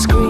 screen.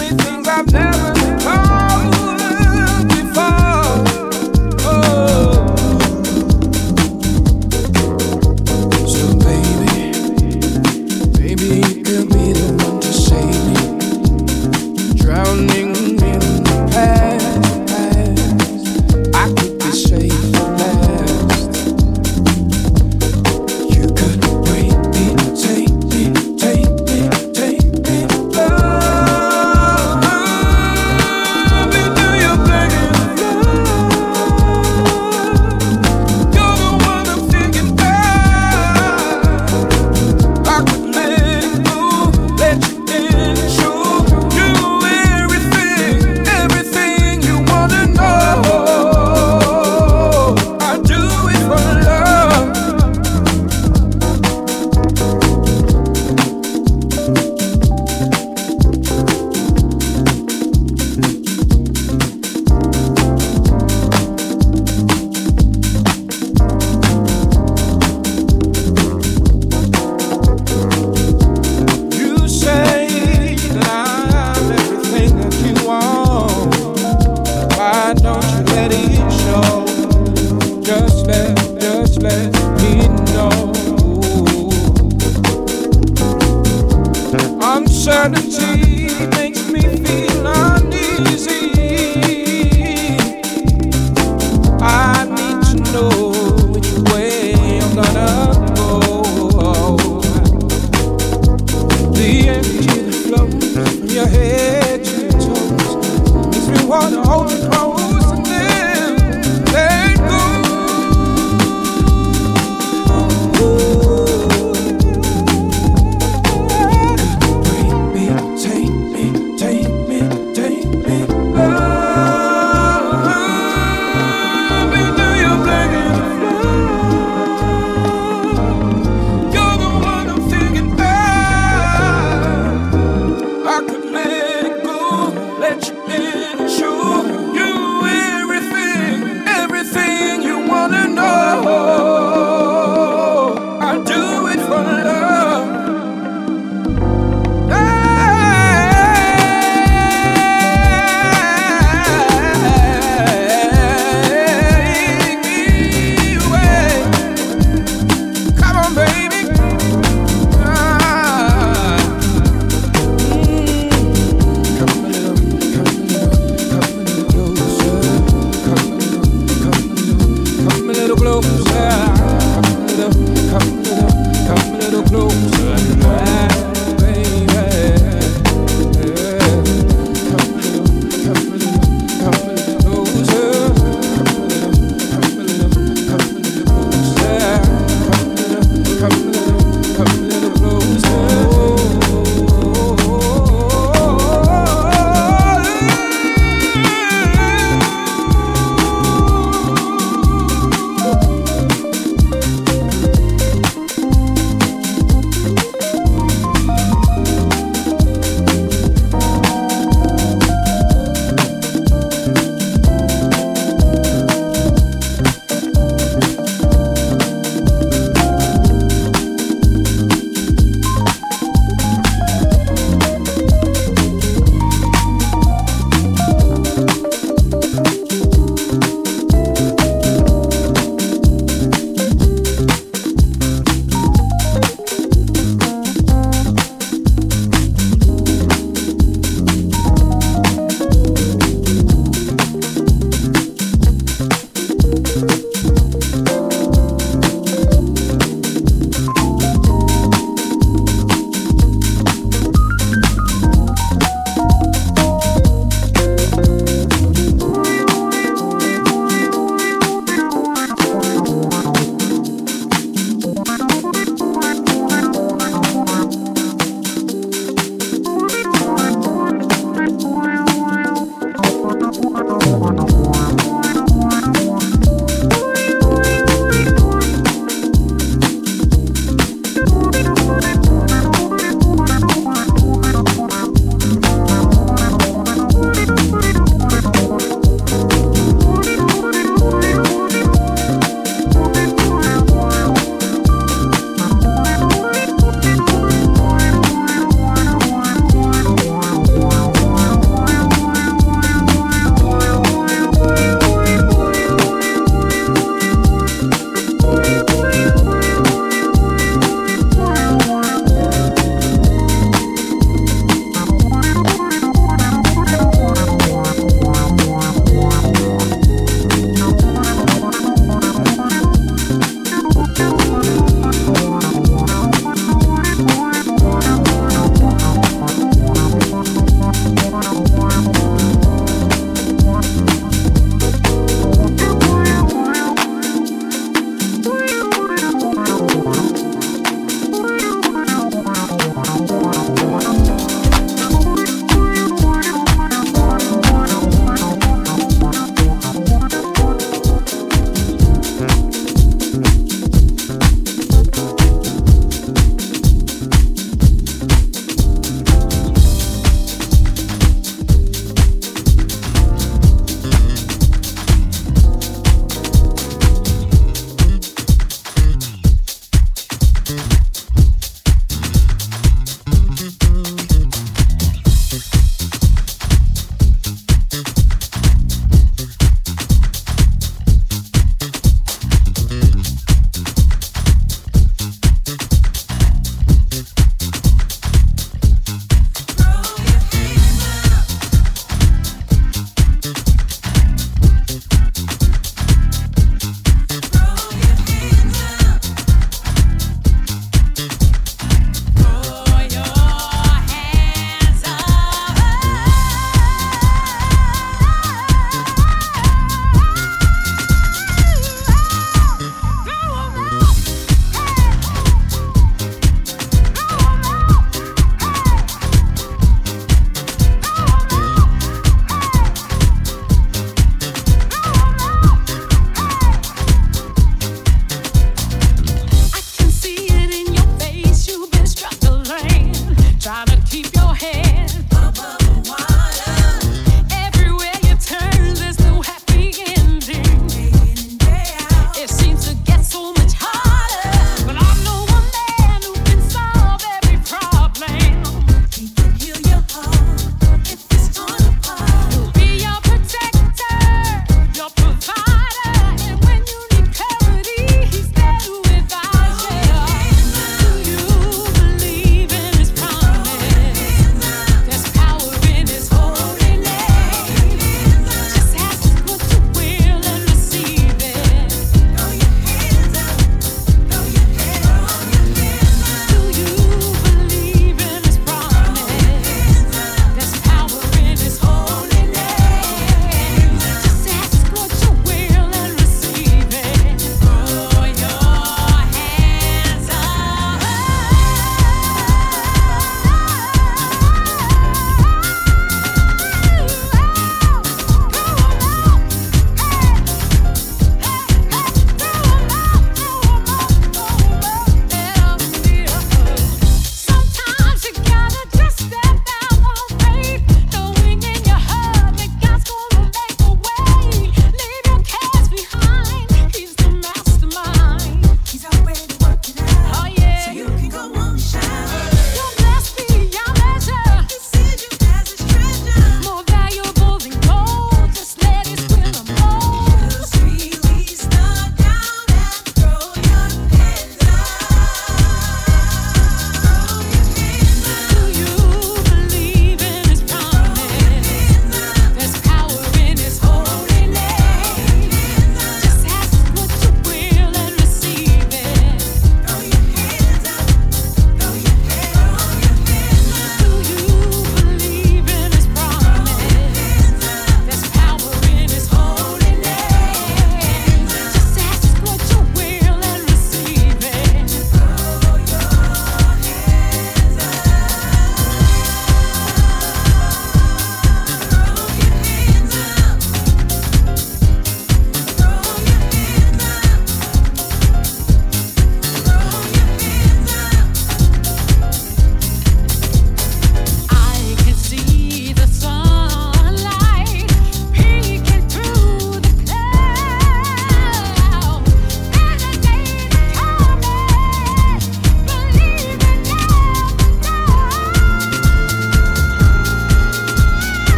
Eternity